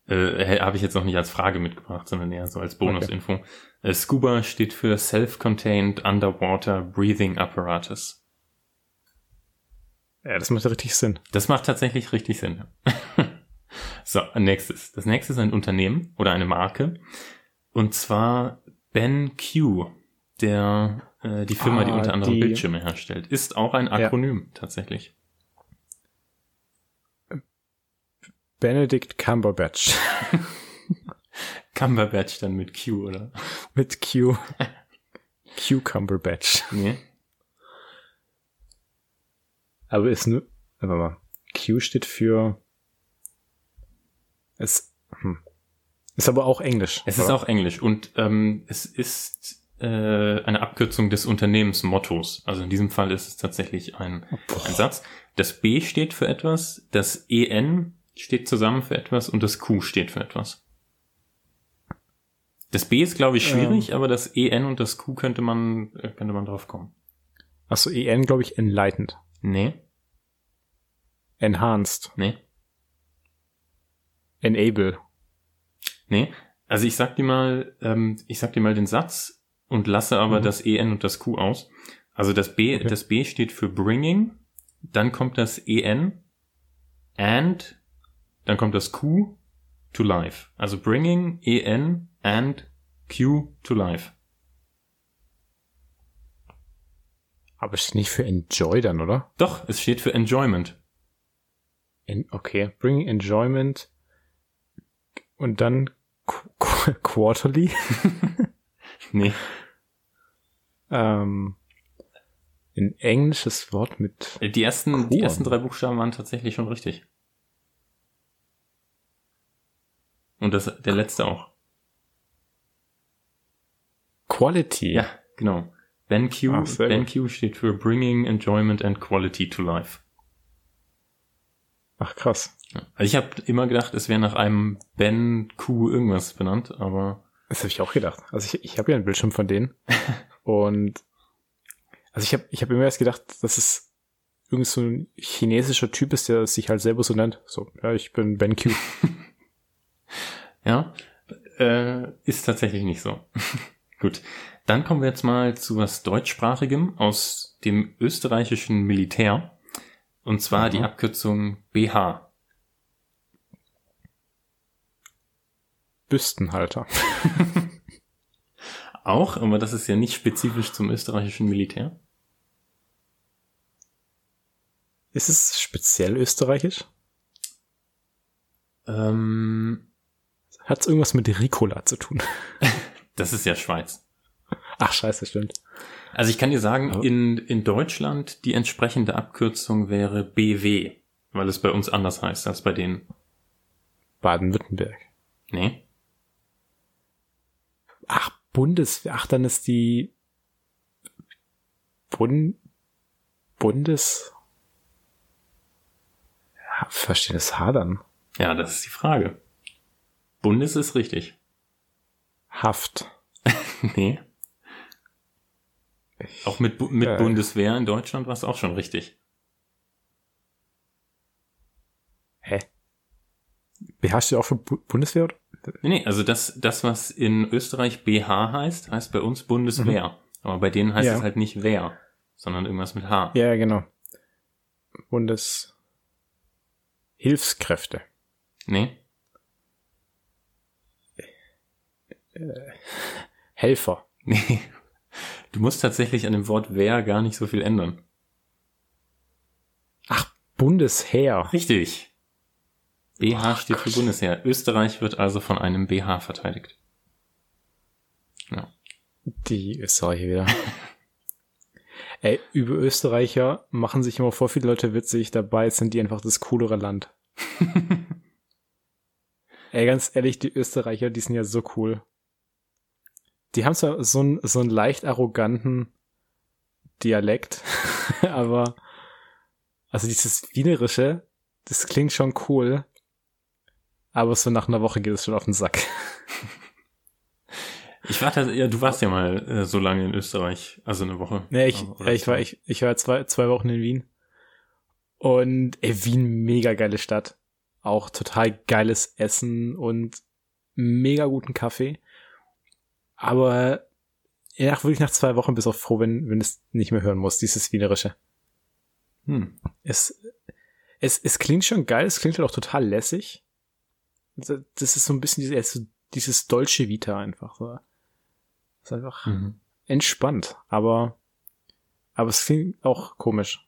Äh, habe ich jetzt noch nicht als Frage mitgebracht, sondern eher so als Bonusinfo. Okay. Äh, Scuba steht für Self-Contained Underwater Breathing Apparatus. Ja, das macht richtig Sinn. Das macht tatsächlich richtig Sinn. so, nächstes. Das nächste ist ein Unternehmen oder eine Marke. Und zwar Ben Q, der äh, die Firma, ah, die unter anderem die... Bildschirme herstellt, ist auch ein Akronym ja. tatsächlich. Benedict Cumberbatch. Cumberbatch dann mit Q, oder? Mit Q. Cucumberbatch. Nee. Aber ist nur, warte mal. Q steht für, es, hm. ist aber auch Englisch. Es oder? ist auch Englisch und ähm, es ist äh, eine Abkürzung des Unternehmensmottos. Also in diesem Fall ist es tatsächlich ein, ein Satz. Das B steht für etwas, das EN steht zusammen für etwas und das Q steht für etwas. Das B ist, glaube ich, schwierig, ähm, aber das EN und das Q könnte man, äh, könnte man drauf kommen. Achso, EN, glaube ich, enlightened. Nee. Enhanced. Nee. Enable. Nee. Also ich sag dir mal, ähm, ich sag dir mal den Satz und lasse aber mhm. das EN und das Q aus. Also das B, okay. das B steht für bringing, dann kommt das EN and, dann kommt das Q to life. Also bringing, EN and Q to life. Aber es steht nicht für enjoy dann, oder? Doch, es steht für enjoyment. In, okay, bring enjoyment und dann qu qu quarterly? nee. Ähm, ein englisches Wort mit. Die ersten, die ersten drei Buchstaben waren tatsächlich schon richtig. Und das, der letzte auch. Quality. Ja, genau. BenQ, Ach, BenQ steht für Bringing Enjoyment and Quality to Life. Ach krass. Also ich habe immer gedacht, es wäre nach einem Ben Q irgendwas benannt, aber das habe ich auch gedacht. Also ich, ich habe ja einen Bildschirm von denen und also ich habe ich habe immer erst gedacht, dass es irgend so ein chinesischer Typ ist, der sich halt selber so nennt. So, ja, ich bin Ben Q. ja, äh, ist tatsächlich nicht so. Gut, dann kommen wir jetzt mal zu was deutschsprachigem aus dem österreichischen Militär. Und zwar mhm. die Abkürzung BH. Büstenhalter. Auch, aber das ist ja nicht spezifisch zum österreichischen Militär. Ist es speziell österreichisch? Ähm, Hat es irgendwas mit Ricola zu tun? das ist ja Schweiz. Ach, scheiße, stimmt. Also ich kann dir sagen, in, in Deutschland die entsprechende Abkürzung wäre BW, weil es bei uns anders heißt als bei denen. Baden-Württemberg. Nee. Ach, Bundeswehr. Ach, dann ist die Bund Bundes verstehe das H dann. Ja, das ist die Frage. Bundes ist richtig. Haft. nee. Auch mit, mit äh, Bundeswehr in Deutschland war es auch schon richtig. Hä? BH du auch für Bu Bundeswehr? Oder? Nee, nee, also das, das, was in Österreich BH heißt, heißt bei uns Bundeswehr. Mhm. Aber bei denen heißt ja. es halt nicht Wehr, sondern irgendwas mit H. Ja, genau. Bundeshilfskräfte. Nee. Äh, Helfer. Nee. Du musst tatsächlich an dem Wort wer gar nicht so viel ändern. Ach, Bundesheer. Richtig. BH oh, steht Gott. für Bundesheer. Österreich wird also von einem BH verteidigt. Ja. Die Österreicher wieder. Ey, über Österreicher machen sich immer vor viele Leute witzig, dabei sind die einfach das coolere Land. Ey, ganz ehrlich, die Österreicher, die sind ja so cool. Die haben zwar so einen, so einen leicht arroganten Dialekt, aber also dieses Wienerische, das klingt schon cool, aber so nach einer Woche geht es schon auf den Sack. Ich war ja, du warst ja mal äh, so lange in Österreich, also eine Woche. Nee, ich, ja, ich war, ich, ich war zwei, zwei Wochen in Wien. Und ey, Wien, mega geile Stadt. Auch total geiles Essen und mega guten Kaffee. Aber nach, wirklich nach zwei Wochen bist du auch froh, wenn, wenn es nicht mehr hören muss, dieses Wienerische. Hm. Es, es, es klingt schon geil, es klingt halt auch total lässig. Das ist so ein bisschen dieses, dieses Dolce Vita einfach. So. Ist einfach mhm. entspannt, aber, aber es klingt auch komisch.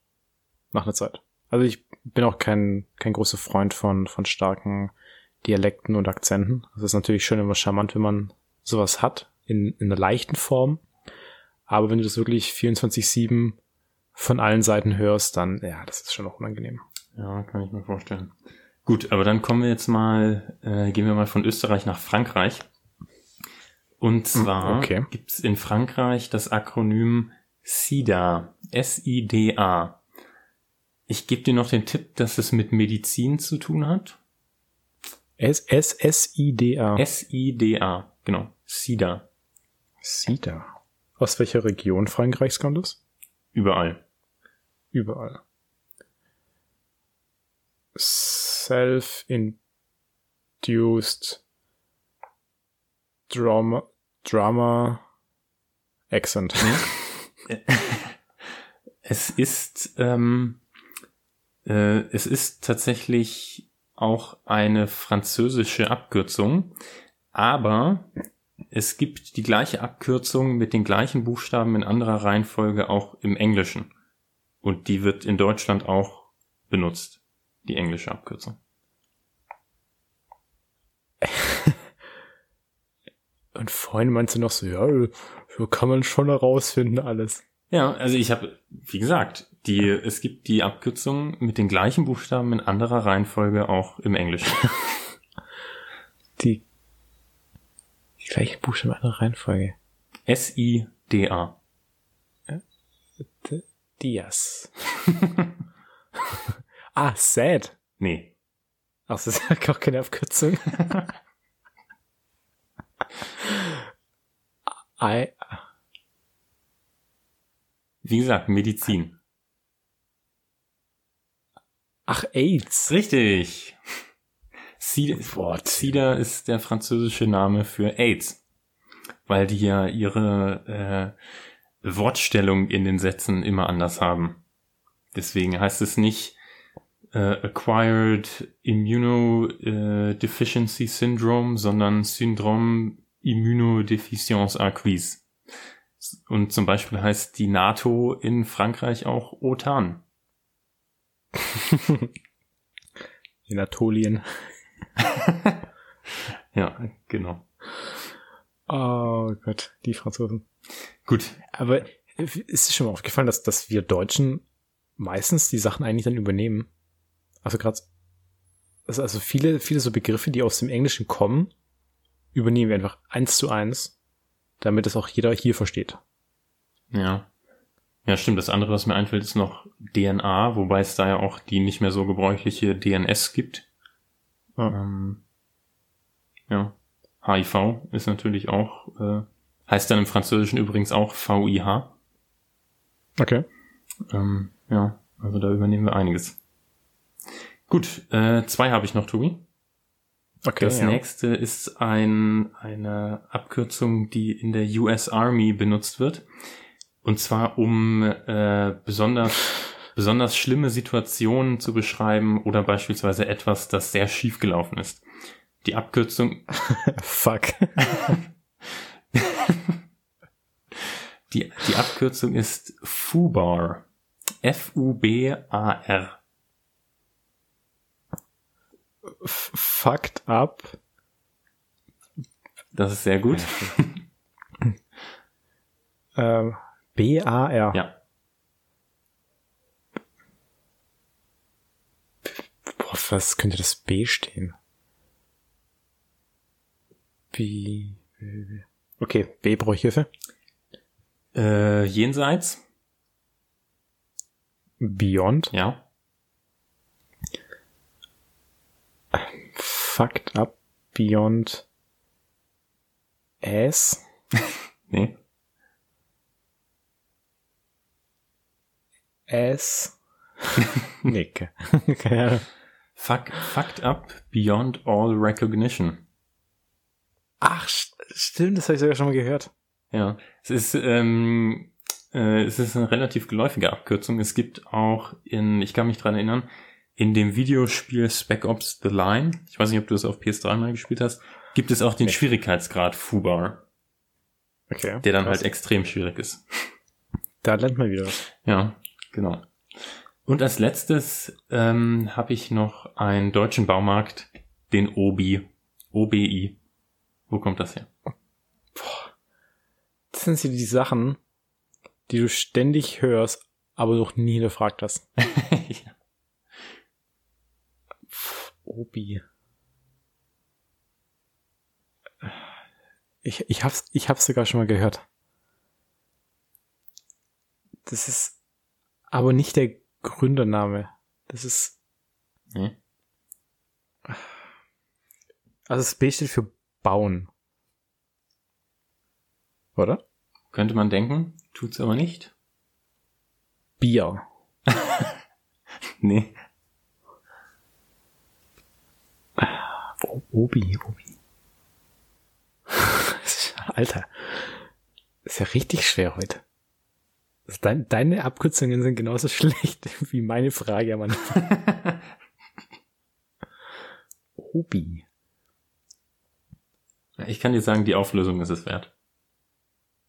Nach einer Zeit. Also ich bin auch kein, kein großer Freund von, von starken Dialekten und Akzenten. Es ist natürlich schön immer charmant, wenn man sowas hat, in, in einer leichten Form. Aber wenn du das wirklich 24-7 von allen Seiten hörst, dann, ja, das ist schon noch unangenehm. Ja, kann ich mir vorstellen. Gut, aber dann kommen wir jetzt mal, äh, gehen wir mal von Österreich nach Frankreich. Und hm, zwar okay. gibt's in Frankreich das Akronym SIDA, S-I-D-A. Ich gebe dir noch den Tipp, dass es mit Medizin zu tun hat. S-S-S-I-D-A. S-I-D-A, genau. SIDA. SIDA. Aus welcher Region Frankreichs kommt es? Überall. Überall. Self-induced drama, drama accent. es ist, ähm, äh, es ist tatsächlich auch eine französische Abkürzung, aber es gibt die gleiche Abkürzung mit den gleichen Buchstaben in anderer Reihenfolge auch im Englischen. Und die wird in Deutschland auch benutzt, die englische Abkürzung. Und vorhin meinst du noch so, ja, so kann man schon herausfinden alles. Ja, also ich habe, wie gesagt, die, es gibt die Abkürzung mit den gleichen Buchstaben in anderer Reihenfolge auch im Englischen. die die gleichen Buchstaben in Reihenfolge. S-I-D-A. Diaz. ah, sad. Nee. Ach, das ist ja auch keine Abkürzung. I, Wie gesagt, Medizin. Ach, AIDS. Richtig. Sida ist der französische Name für AIDS. Weil die ja ihre äh, Wortstellung in den Sätzen immer anders haben. Deswegen heißt es nicht äh, Acquired Immunodeficiency Syndrome, sondern Syndrome Immunodeficience Acquise. Und zum Beispiel heißt die NATO in Frankreich auch OTAN. in Atolien. ja, genau. Oh Gott, die Franzosen. Gut. Aber ist es schon mal aufgefallen, dass, dass wir Deutschen meistens die Sachen eigentlich dann übernehmen? Also gerade, also, also viele, viele so Begriffe, die aus dem Englischen kommen, übernehmen wir einfach eins zu eins, damit es auch jeder hier versteht. Ja. Ja, stimmt. Das andere, was mir einfällt, ist noch DNA, wobei es da ja auch die nicht mehr so gebräuchliche DNS gibt. Ja. Ähm, ja. HIV ist natürlich auch, äh, heißt dann im Französischen übrigens auch VIH. Okay. Ähm, ja, also da übernehmen wir einiges. Gut, äh, zwei habe ich noch, Tobi. Okay. Das ja. nächste ist ein, eine Abkürzung, die in der US Army benutzt wird. Und zwar um äh, besonders besonders schlimme Situationen zu beschreiben oder beispielsweise etwas, das sehr schief gelaufen ist. Die Abkürzung. Fuck. die, die Abkürzung ist FUBAR. F-U-B-A-R. Fucked up. Das ist sehr gut. ähm, B-A-R. Ja. Boah, was könnte das B stehen? Wie, Okay, B brauche ich Hilfe. Äh, jenseits. Beyond. Ja. Fucked up beyond ass. nee. Ass. Nick. Keine Ahnung. Fuck, fucked up beyond all recognition. Ach, stimmt, das habe ich sogar schon mal gehört. Ja, es ist, ähm, äh, es ist eine relativ geläufige Abkürzung. Es gibt auch in, ich kann mich dran erinnern, in dem Videospiel Spec Ops The Line, ich weiß nicht, ob du es auf PS3 mal gespielt hast, gibt es auch den okay. Schwierigkeitsgrad Fubar. Okay. Der dann krass. halt extrem schwierig ist. Da lernt man wieder was. Ja, genau. Und als letztes ähm, habe ich noch einen deutschen Baumarkt, den Obi. OBI. Wo kommt das her? Boah. Das sind sie die Sachen, die du ständig hörst, aber noch nie hinterfragt hast. ja. Obi. Ich, ich hab's, ich hab's sogar schon mal gehört. Das ist aber nicht der Gründername. Das ist. Hm? Also das B steht für bauen. Oder? Könnte man denken, tut's aber nicht. Bier. nee. Obi, Obi. Alter. ist ja richtig schwer heute. Dein, deine Abkürzungen sind genauso schlecht wie meine Frage Mann. Obi. Ich kann dir sagen, die Auflösung ist es wert.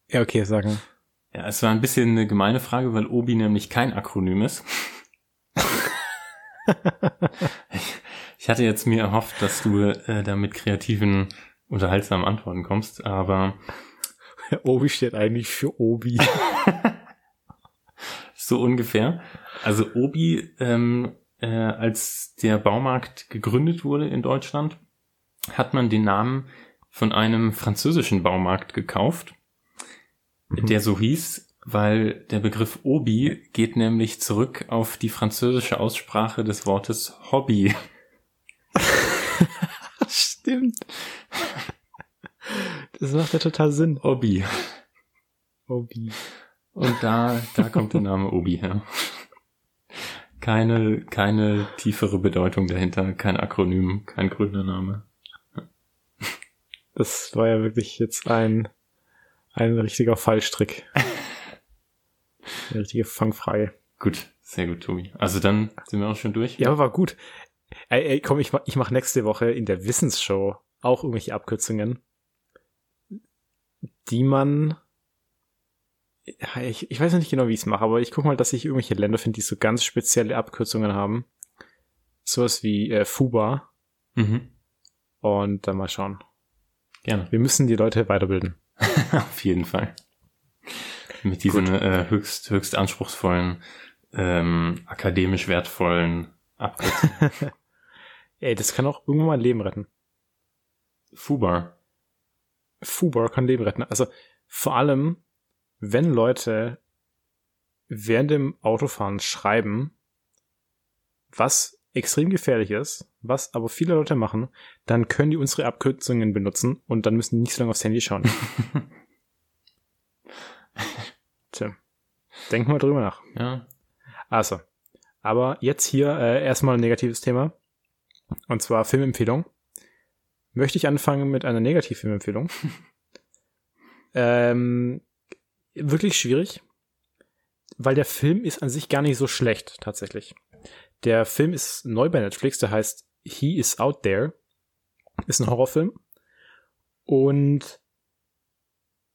Ja, okay, sagen. Ja, es war ein bisschen eine gemeine Frage, weil Obi nämlich kein Akronym ist. ich, ich, hatte jetzt mir erhofft, dass du äh, da mit kreativen, unterhaltsamen Antworten kommst, aber Obi steht eigentlich für Obi. So ungefähr. Also Obi, ähm, äh, als der Baumarkt gegründet wurde in Deutschland, hat man den Namen von einem französischen Baumarkt gekauft, mhm. der so hieß, weil der Begriff Obi geht nämlich zurück auf die französische Aussprache des Wortes Hobby. Stimmt. Das macht ja total Sinn. Obi. Obi. Und da, da kommt der Name Obi her. Keine, keine tiefere Bedeutung dahinter, kein Akronym, kein Gründername. Das war ja wirklich jetzt ein, ein richtiger Fallstrick. Eine richtige Fangfrage. Gut, sehr gut, Tobi. Also dann sind wir auch schon durch. Ja, war gut. Ey, ey komm, ich mach, ich mach nächste Woche in der Wissensshow auch irgendwelche Abkürzungen, die man ich, ich weiß nicht genau, wie ich es mache, aber ich gucke mal, dass ich irgendwelche Länder finde, die so ganz spezielle Abkürzungen haben. Sowas wie äh, Fuba. Mhm. Und dann mal schauen. Gerne. Wir müssen die Leute weiterbilden. Auf jeden Fall. Mit diesen äh, höchst, höchst anspruchsvollen, ähm, akademisch wertvollen Abkürzungen. Ey, das kann auch irgendwann mal ein Leben retten. Fubar. Fubar kann Leben retten. Also vor allem, wenn Leute während dem Autofahren schreiben, was extrem gefährlich ist, was aber viele Leute machen, dann können die unsere Abkürzungen benutzen und dann müssen die nicht so lange aufs Handy schauen. Tja, denk mal drüber nach. Ja. Also, aber jetzt hier äh, erstmal ein negatives Thema. Und zwar Filmempfehlung. Möchte ich anfangen mit einer Negativfilmempfehlung. ähm, wirklich schwierig, weil der Film ist an sich gar nicht so schlecht, tatsächlich. Der Film ist neu bei Netflix, der heißt He is Out There. Ist ein Horrorfilm. Und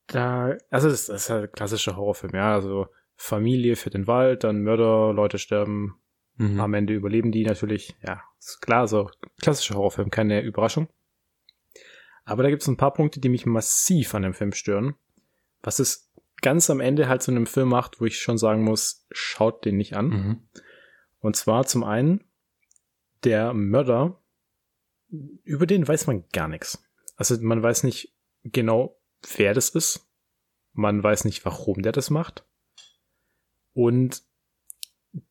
da, also das, das ist ein klassischer Horrorfilm, ja, also Familie für den Wald, dann Mörder, Leute sterben, mhm. am Ende überleben die natürlich, ja, ist klar, so klassischer Horrorfilm, keine Überraschung. Aber da gibt es ein paar Punkte, die mich massiv an dem Film stören. Was es ganz am Ende halt so einem Film macht, wo ich schon sagen muss, schaut den nicht an. Mhm. Und zwar zum einen der Mörder, über den weiß man gar nichts. Also man weiß nicht genau, wer das ist. Man weiß nicht, warum der das macht. Und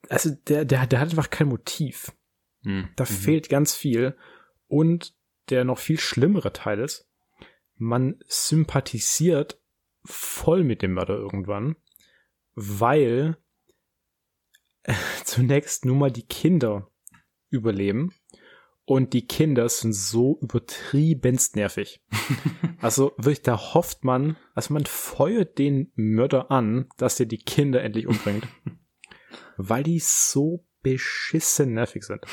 also der, der, der hat einfach kein Motiv. Mhm. Da fehlt ganz viel. Und der noch viel schlimmere Teil ist, man sympathisiert voll mit dem Mörder irgendwann, weil äh, zunächst nur mal die Kinder überleben und die Kinder sind so übertriebenst nervig. also wirklich, da hofft man, also man feuert den Mörder an, dass er die Kinder endlich umbringt. weil die so beschissen nervig sind.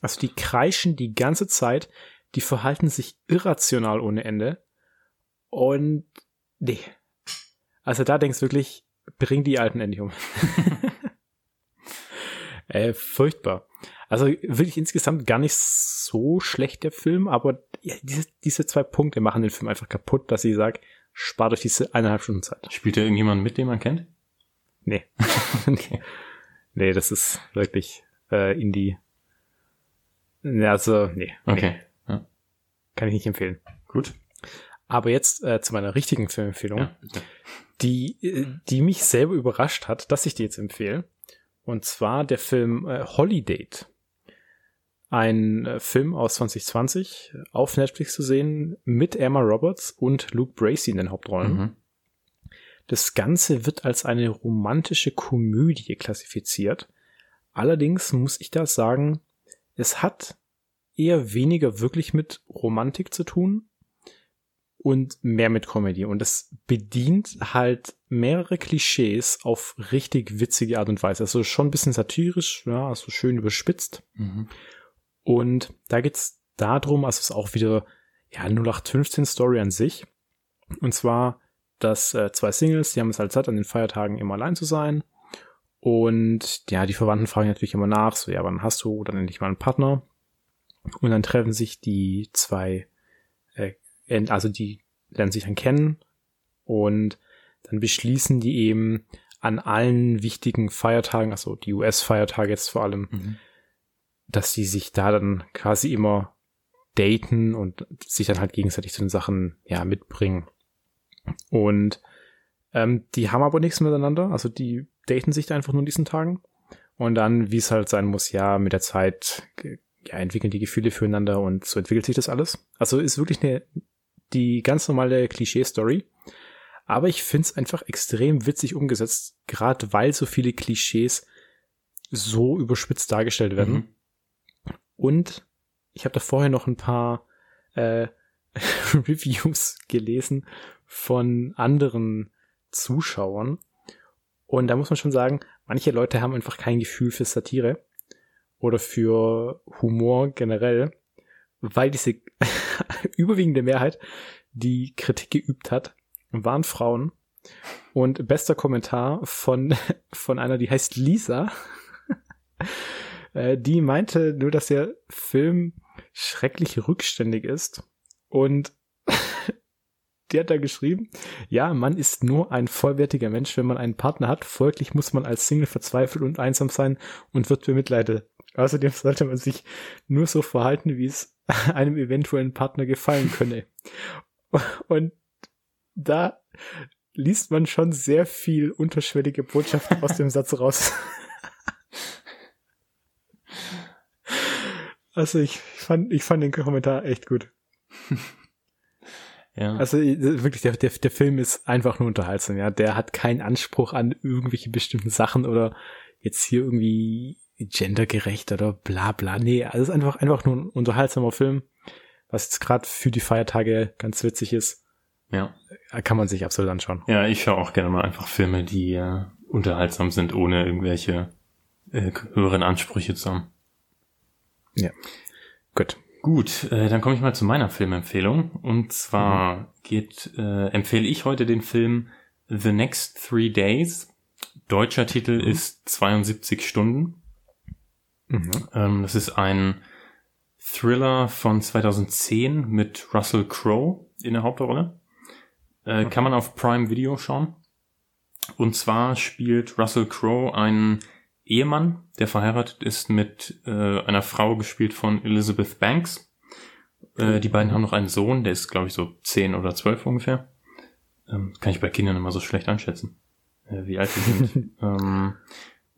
Also die kreischen die ganze Zeit, die verhalten sich irrational ohne Ende. Und nee. Also da denkst du wirklich, bring die Alten endlich um. äh, furchtbar. Also wirklich insgesamt gar nicht so schlecht der Film, aber ja, diese, diese zwei Punkte machen den Film einfach kaputt, dass ich sage, spart euch diese eineinhalb Stunden Zeit. Spielt da irgendjemand mit, den man kennt? Nee. okay. Nee, das ist wirklich äh, Indie. Also, nee. Okay. Nee. Ja. Kann ich nicht empfehlen. Gut. Aber jetzt äh, zu meiner richtigen Filmempfehlung, ja, die, äh, die mich selber überrascht hat, dass ich die jetzt empfehle. Und zwar der Film äh, Holiday. Ein äh, Film aus 2020 auf Netflix zu sehen mit Emma Roberts und Luke Bracey in den Hauptrollen. Mhm. Das Ganze wird als eine romantische Komödie klassifiziert. Allerdings muss ich da sagen, es hat eher weniger wirklich mit Romantik zu tun und mehr mit Comedy. Und es bedient halt mehrere Klischees auf richtig witzige Art und Weise. Also schon ein bisschen satirisch, ja, also schön überspitzt. Mhm. Und da geht's darum, also es ist auch wieder, ja, 0815 Story an sich. Und zwar, dass äh, zwei Singles, die haben es halt Zeit, an den Feiertagen immer allein zu sein. Und ja, die Verwandten fragen natürlich immer nach, so, ja, wann hast du dann endlich mal einen Partner? Und dann treffen sich die zwei äh, also die lernen sich dann kennen und dann beschließen die eben an allen wichtigen Feiertagen, also die US-Feiertage jetzt vor allem, mhm. dass sie sich da dann quasi immer daten und sich dann halt gegenseitig zu den Sachen ja mitbringen. Und ähm, die haben aber nichts miteinander, also die daten sich da einfach nur in diesen Tagen. Und dann, wie es halt sein muss, ja, mit der Zeit ja, entwickeln die Gefühle füreinander und so entwickelt sich das alles. Also ist wirklich eine die ganz normale Klischee-Story. Aber ich find's einfach extrem witzig umgesetzt, gerade weil so viele Klischees so überspitzt dargestellt werden. Mhm. Und ich habe da vorher noch ein paar äh, Reviews gelesen von anderen Zuschauern. Und da muss man schon sagen, manche Leute haben einfach kein Gefühl für Satire oder für Humor generell, weil diese überwiegende Mehrheit, die Kritik geübt hat, waren Frauen. Und bester Kommentar von, von einer, die heißt Lisa, äh, die meinte nur, dass der Film schrecklich rückständig ist. Und die hat da geschrieben, ja, man ist nur ein vollwertiger Mensch, wenn man einen Partner hat. Folglich muss man als Single verzweifelt und einsam sein und wird bemitleidet. Außerdem sollte man sich nur so verhalten, wie es einem eventuellen Partner gefallen könne. Und da liest man schon sehr viel unterschwellige Botschaften aus dem Satz raus. Also ich fand, ich fand den Kommentar echt gut. Ja. Also wirklich, der, der, der Film ist einfach nur unterhaltsam, ja. Der hat keinen Anspruch an irgendwelche bestimmten Sachen oder jetzt hier irgendwie gendergerecht oder bla bla. Nee, also es ist einfach, einfach nur ein unterhaltsamer Film, was jetzt gerade für die Feiertage ganz witzig ist. Ja. Kann man sich absolut anschauen. Ja, ich schaue auch gerne mal einfach Filme, die äh, unterhaltsam sind, ohne irgendwelche äh, höheren Ansprüche zu haben. Ja. Gut. Gut, äh, dann komme ich mal zu meiner Filmempfehlung. Und zwar mhm. geht, äh, empfehle ich heute den Film The Next Three Days. Deutscher Titel mhm. ist 72 Stunden. Mhm. Ähm, das ist ein Thriller von 2010 mit Russell Crowe in der Hauptrolle. Äh, okay. Kann man auf Prime Video schauen. Und zwar spielt Russell Crowe einen Ehemann, der verheiratet ist mit äh, einer Frau, gespielt von Elizabeth Banks. Äh, die beiden haben noch einen Sohn, der ist, glaube ich, so 10 oder 12 ungefähr. Ähm, kann ich bei Kindern immer so schlecht einschätzen, äh, wie alt die sind. ähm,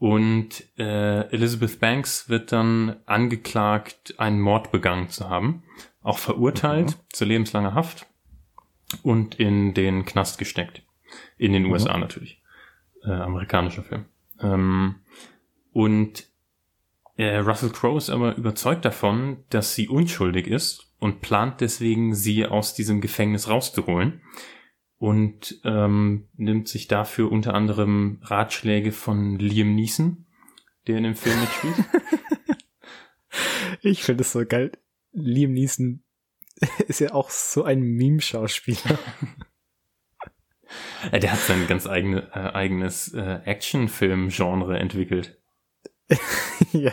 und äh, Elizabeth Banks wird dann angeklagt, einen Mord begangen zu haben, auch verurteilt mhm. zu lebenslanger Haft und in den Knast gesteckt. In den mhm. USA natürlich. Äh, amerikanischer Film. Ähm, und äh, Russell Crowe ist aber überzeugt davon, dass sie unschuldig ist und plant deswegen, sie aus diesem Gefängnis rauszuholen und ähm, nimmt sich dafür unter anderem Ratschläge von Liam Neeson, der in dem Film mitspielt. ich finde es so geil. Liam Neeson ist ja auch so ein Meme-Schauspieler. der hat sein ganz eigene, äh, eigenes äh, Actionfilm-Genre entwickelt. ja.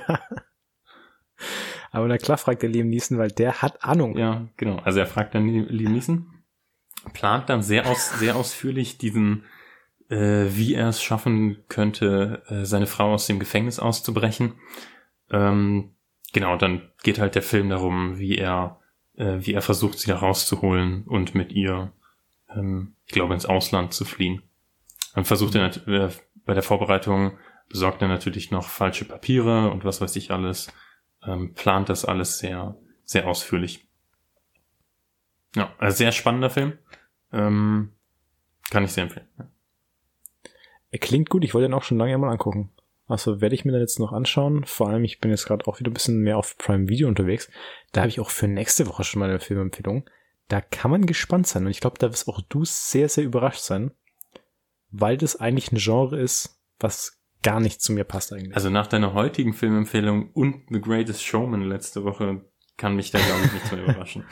Aber na klar fragt er Liam Neeson, weil der hat Ahnung. Ja, genau. Also er fragt dann Liam Neeson, plant dann sehr aus, sehr ausführlich diesen, äh, wie er es schaffen könnte, äh, seine Frau aus dem Gefängnis auszubrechen. Ähm, genau, dann geht halt der Film darum, wie er, äh, wie er versucht, sie da rauszuholen und mit ihr, ähm, ich glaube, ins Ausland zu fliehen. Dann versucht er äh, bei der Vorbereitung besorgt er natürlich noch falsche Papiere und was weiß ich alles, ähm, plant das alles sehr, sehr ausführlich. Ja, also sehr spannender Film. Ähm, kann ich sehr empfehlen. Ja. Er klingt gut, ich wollte ihn auch schon lange mal angucken. Also werde ich mir dann jetzt noch anschauen. Vor allem, ich bin jetzt gerade auch wieder ein bisschen mehr auf Prime Video unterwegs. Da habe ich auch für nächste Woche schon mal eine Filmempfehlung. Da kann man gespannt sein. Und ich glaube, da wirst auch du sehr, sehr überrascht sein. Weil das eigentlich ein Genre ist, was gar nicht zu mir passt eigentlich. Also nach deiner heutigen Filmempfehlung und The Greatest Showman letzte Woche kann mich da, glaube ich, nichts mehr überraschen.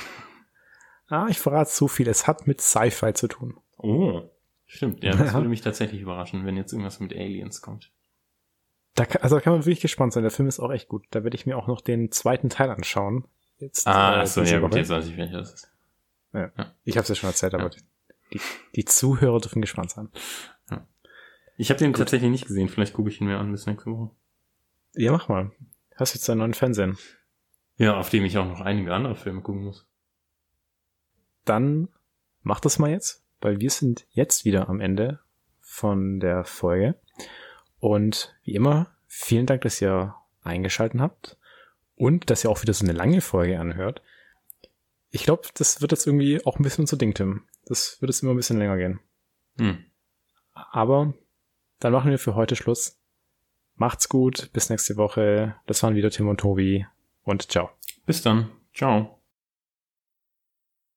Ah, ich verrate zu viel. Es hat mit Sci-Fi zu tun. Oh, stimmt. Ja, das würde mich tatsächlich überraschen, wenn jetzt irgendwas mit Aliens kommt. Da kann, also da kann man wirklich gespannt sein. Der Film ist auch echt gut. Da werde ich mir auch noch den zweiten Teil anschauen. Jetzt, ah, äh, so, ja gut, jetzt weiß ich, welcher das ist. Ja. ja. Ich habe es ja schon erzählt, aber ja. die, die Zuhörer dürfen gespannt sein. Ich habe den Gut. tatsächlich nicht gesehen. Vielleicht gucke ich ihn mir an bis nächste Woche. Ja, mach mal. Hast jetzt einen neuen Fernsehen. Ja, auf dem ich auch noch einige andere Filme gucken muss. Dann mach das mal jetzt, weil wir sind jetzt wieder am Ende von der Folge. Und wie immer, vielen Dank, dass ihr eingeschalten habt und dass ihr auch wieder so eine lange Folge anhört. Ich glaube, das wird jetzt irgendwie auch ein bisschen unser Ding, Tim. Das wird jetzt immer ein bisschen länger gehen. Hm. Aber dann machen wir für heute Schluss. Macht's gut, bis nächste Woche. Das waren wieder Tim und Tobi und ciao. Bis dann. Ciao.